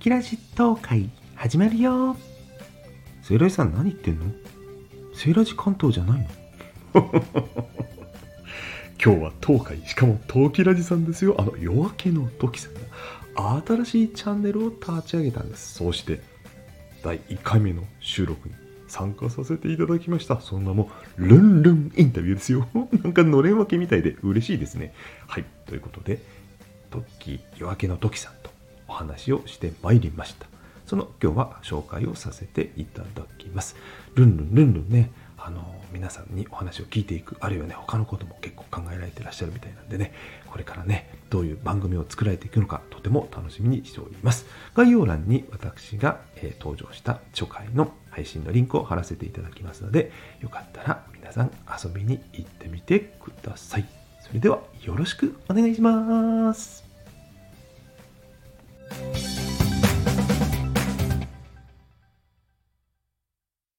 キラジ東海始まるよ。セイラジさん何言ってんの？セイラジ関東じゃないの？今日は東海しかも東キラジさんですよ。あの夜明けの時さんが新しいチャンネルを立ち上げたんです。そして第1回目の収録に参加させていただきました。そんなもうルンルンインタビューですよ。なんかのれん分けみたいで嬉しいですね。はい。ということで時夜明けの時さん。話をしてまいりました。その今日は紹介をさせていただきます。ルンルンルンルンねあの皆さんにお話を聞いていくあるいはね他のことも結構考えられてらっしゃるみたいなんでねこれからねどういう番組を作られていくのかとても楽しみにしております。概要欄に私が、えー、登場した初回の配信のリンクを貼らせていただきますのでよかったら皆さん遊びに行ってみてください。それではよろしくお願いします。